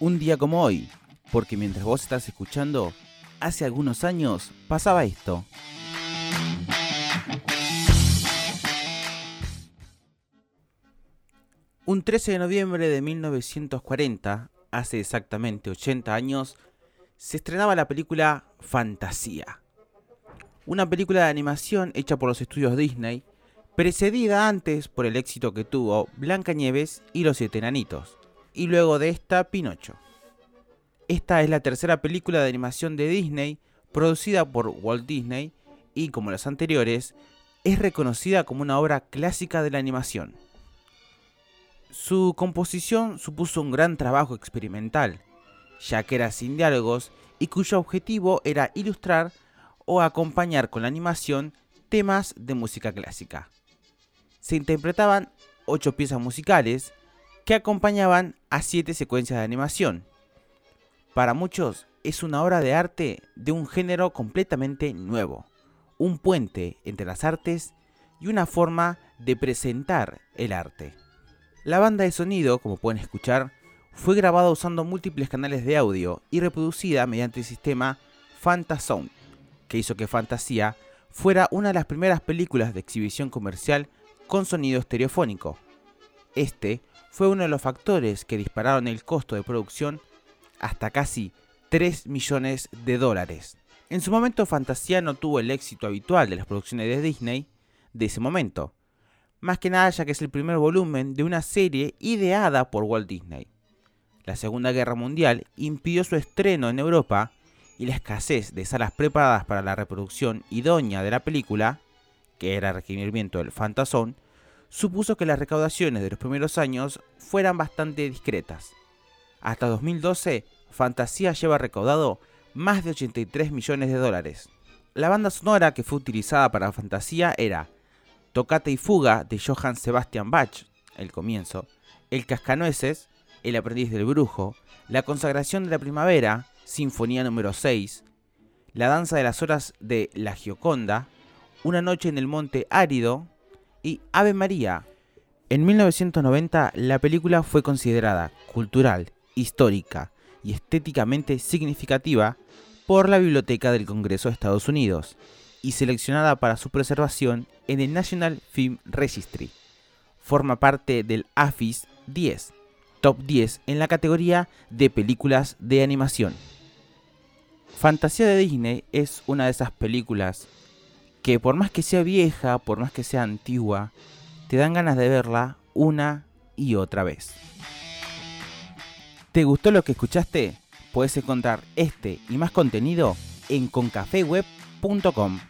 un día como hoy, porque mientras vos estás escuchando, hace algunos años pasaba esto. Un 13 de noviembre de 1940, hace exactamente 80 años, se estrenaba la película Fantasía. Una película de animación hecha por los estudios Disney, precedida antes por el éxito que tuvo Blanca Nieves y los Siete Enanitos, y luego de esta Pinocho. Esta es la tercera película de animación de Disney producida por Walt Disney y, como las anteriores, es reconocida como una obra clásica de la animación. Su composición supuso un gran trabajo experimental, ya que era sin diálogos y cuyo objetivo era ilustrar o acompañar con la animación temas de música clásica. Se interpretaban ocho piezas musicales que acompañaban a siete secuencias de animación. Para muchos es una obra de arte de un género completamente nuevo, un puente entre las artes y una forma de presentar el arte. La banda de sonido, como pueden escuchar, fue grabada usando múltiples canales de audio y reproducida mediante el sistema Fantasound, que hizo que Fantasía fuera una de las primeras películas de exhibición comercial con sonido estereofónico. Este fue uno de los factores que dispararon el costo de producción hasta casi 3 millones de dólares. En su momento Fantasía no tuvo el éxito habitual de las producciones de Disney de ese momento, más que nada ya que es el primer volumen de una serie ideada por Walt Disney. La Segunda Guerra Mundial impidió su estreno en Europa y la escasez de salas preparadas para la reproducción idónea de la película, que era requerimiento del Fantasón, supuso que las recaudaciones de los primeros años fueran bastante discretas. Hasta 2012, Fantasía lleva recaudado más de 83 millones de dólares. La banda sonora que fue utilizada para Fantasía era Tocata y Fuga de Johann Sebastian Bach, el comienzo, El Cascanueces, El Aprendiz del Brujo, La Consagración de la Primavera, Sinfonía número 6, La Danza de las Horas de La Gioconda, Una Noche en el Monte Árido y Ave María. En 1990 la película fue considerada cultural, histórica y estéticamente significativa por la Biblioteca del Congreso de Estados Unidos y seleccionada para su preservación en el National Film Registry. Forma parte del AFIS 10, top 10 en la categoría de películas de animación. Fantasía de Disney es una de esas películas que por más que sea vieja, por más que sea antigua, te dan ganas de verla una y otra vez. ¿Te gustó lo que escuchaste? Puedes encontrar este y más contenido en concafeweb.com.